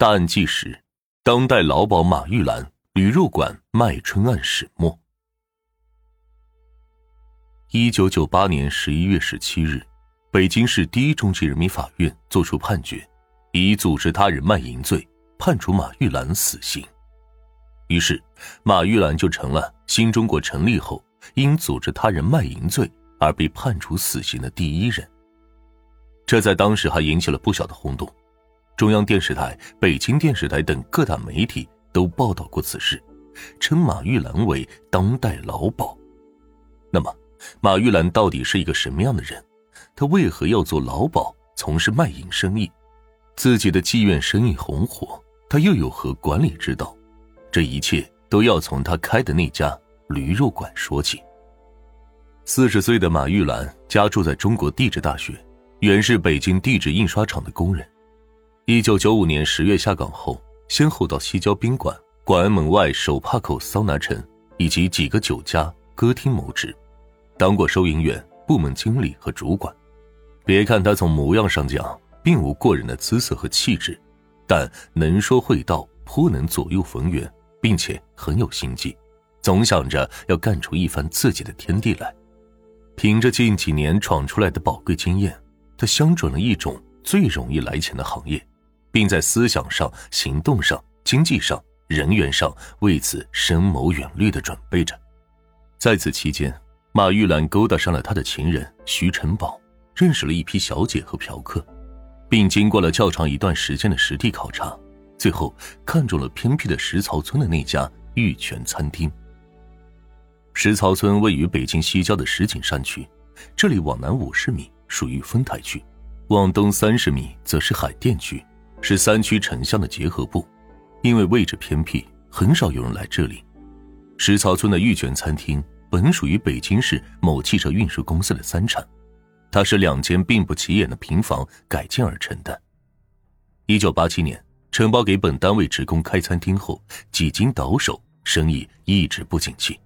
大案纪实：当代老鸨马玉兰驴肉馆卖春案始末。一九九八年十一月十七日，北京市第一中级人民法院作出判决，以组织他人卖淫罪判处马玉兰死刑。于是，马玉兰就成了新中国成立后因组织他人卖淫罪而被判处死刑的第一人。这在当时还引起了不小的轰动。中央电视台、北京电视台等各大媒体都报道过此事，称马玉兰为当代老鸨。那么，马玉兰到底是一个什么样的人？他为何要做老鸨，从事卖淫生意？自己的妓院生意红火，他又有何管理之道？这一切都要从他开的那家驴肉馆说起。四十岁的马玉兰家住在中国地质大学，原是北京地质印刷厂的工人。一九九五年十月下岗后，先后到西郊宾馆、广安门外手帕口桑拿城以及几个酒家、歌厅谋职，当过收银员、部门经理和主管。别看他从模样上讲并无过人的姿色和气质，但能说会道，颇能左右逢源，并且很有心计，总想着要干出一番自己的天地来。凭着近几年闯出来的宝贵经验，他相准了一种最容易来钱的行业。并在思想上、行动上、经济上、人员上为此深谋远虑的准备着。在此期间，马玉兰勾搭上了他的情人徐成宝，认识了一批小姐和嫖客，并经过了较长一段时间的实地考察，最后看中了偏僻的石槽村的那家玉泉餐厅。石槽村位于北京西郊的石景山区，这里往南五十米属于丰台区，往东三十米则是海淀区。是三区城乡的结合部，因为位置偏僻，很少有人来这里。石槽村的玉泉餐厅本属于北京市某汽车运输公司的三产，它是两间并不起眼的平房改建而成的。一九八七年，承包给本单位职工开餐厅后，几经倒手，生意一直不景气。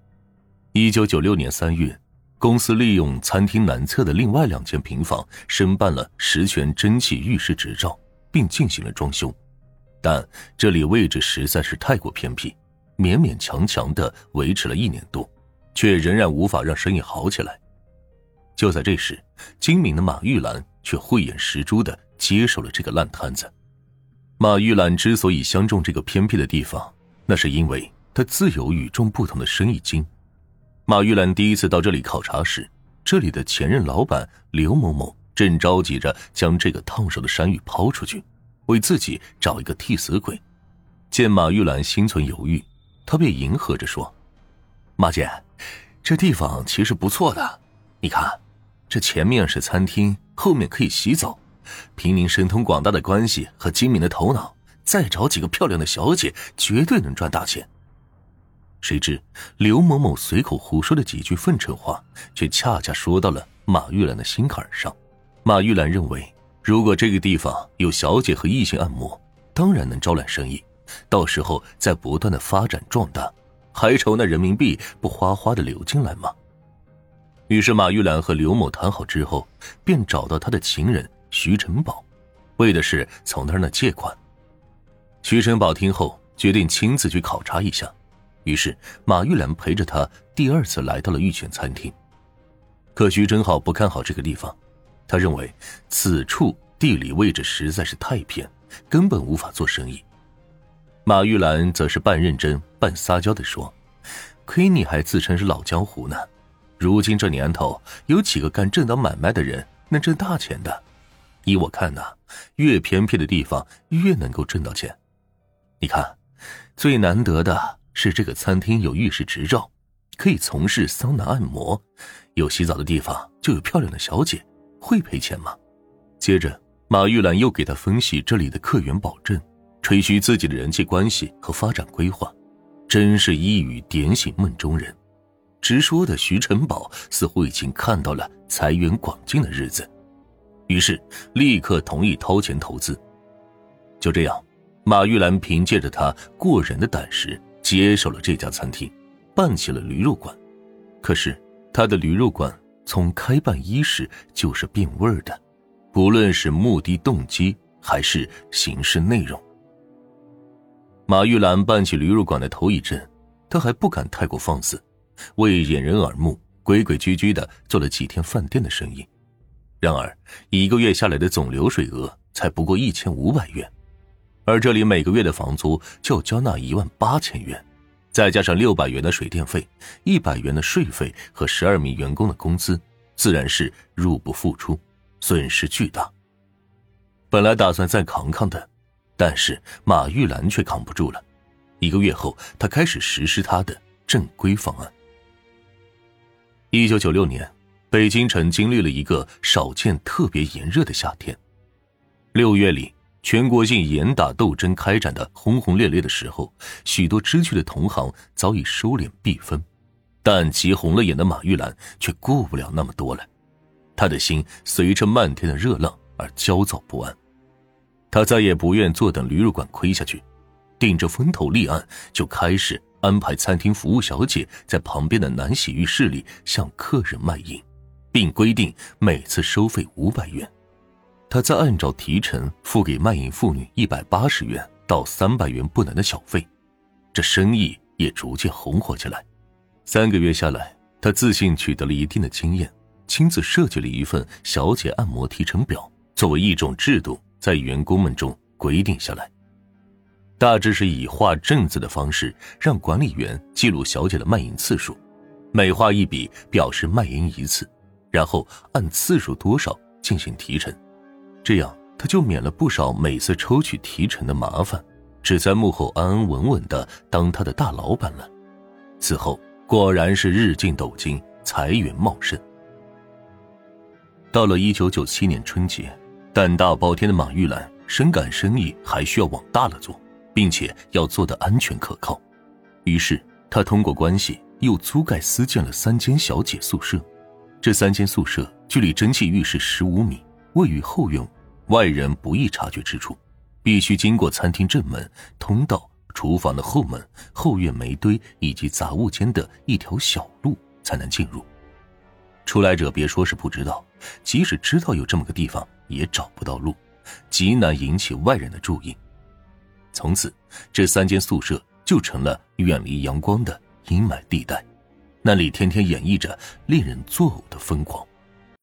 一九九六年三月，公司利用餐厅南侧的另外两间平房，申办了十全蒸汽浴室执照。并进行了装修，但这里位置实在是太过偏僻，勉勉强强的维持了一年多，却仍然无法让生意好起来。就在这时，精明的马玉兰却慧眼识珠的接手了这个烂摊子。马玉兰之所以相中这个偏僻的地方，那是因为她自有与众不同的生意经。马玉兰第一次到这里考察时，这里的前任老板刘某某。正着急着将这个烫手的山芋抛出去，为自己找一个替死鬼。见马玉兰心存犹豫，他便迎合着说：“马姐，这地方其实不错的。你看，这前面是餐厅，后面可以洗澡。凭您神通广大的关系和精明的头脑，再找几个漂亮的小姐，绝对能赚大钱。”谁知刘某某随口胡说的几句奉承话，却恰恰说到了马玉兰的心坎上。马玉兰认为，如果这个地方有小姐和异性按摩，当然能招揽生意，到时候再不断的发展壮大，还愁那人民币不哗哗的流进来吗？于是马玉兰和刘某谈好之后，便找到他的情人徐成宝，为的是从他那借款。徐成宝听后决定亲自去考察一下，于是马玉兰陪着他第二次来到了玉泉餐厅。可徐成好不看好这个地方。他认为此处地理位置实在是太偏，根本无法做生意。马玉兰则是半认真半撒娇的说：“亏你还自称是老江湖呢，如今这年头，有几个干正当买卖的人能挣大钱的？依我看呐，越偏僻的地方越能够挣到钱。你看，最难得的是这个餐厅有浴室执照，可以从事桑拿按摩，有洗澡的地方就有漂亮的小姐。”会赔钱吗？接着，马玉兰又给他分析这里的客源保证，吹嘘自己的人际关系和发展规划，真是一语点醒梦中人。直说的徐成宝似乎已经看到了财源广进的日子，于是立刻同意掏钱投资。就这样，马玉兰凭借着他过人的胆识，接手了这家餐厅，办起了驴肉馆。可是，他的驴肉馆。从开办伊始就是变味儿的，不论是目的动机还是形式内容。马玉兰办起驴肉馆的头一阵，她还不敢太过放肆，为掩人耳目，规规矩矩的做了几天饭店的生意。然而，一个月下来的总流水额才不过一千五百元，而这里每个月的房租就要交纳一万八千元，再加上六百元的水电费、一百元的税费和十二名员工的工资，自然是入不敷出，损失巨大。本来打算再扛扛的。但是马玉兰却扛不住了，一个月后，她开始实施她的正规方案。一九九六年，北京城经历了一个少见、特别炎热的夏天。六月里，全国性严打斗争开展的轰轰烈烈的时候，许多知趣的同行早已收敛避风，但急红了眼的马玉兰却顾不了那么多了，她的心随着漫天的热浪而焦躁不安。他再也不愿坐等驴肉馆亏下去，顶着风头立案，就开始安排餐厅服务小姐在旁边的男洗浴室里向客人卖淫，并规定每次收费五百元。他再按照提成付给卖淫妇女一百八十元到三百元不等的小费，这生意也逐渐红火起来。三个月下来，他自信取得了一定的经验，亲自设计了一份小姐按摩提成表，作为一种制度。在员工们中规定下来，大致是以画正字的方式让管理员记录小姐的卖淫次数，每画一笔表示卖淫一次，然后按次数多少进行提成，这样他就免了不少每次抽取提成的麻烦，只在幕后安安稳稳的当他的大老板了。此后果然是日进斗金，财源茂盛。到了一九九七年春节。胆大包天的马玉兰深感生意还需要往大了做，并且要做的安全可靠，于是他通过关系又租盖私建了三间小姐宿舍。这三间宿舍距离蒸汽浴室十五米，位于后院，外人不易察觉之处，必须经过餐厅正门、通道、厨房的后门、后院煤堆以及杂物间的一条小路才能进入。出来者别说是不知道，即使知道有这么个地方。也找不到路，极难引起外人的注意。从此，这三间宿舍就成了远离阳光的阴霾地带，那里天天演绎着令人作呕的疯狂。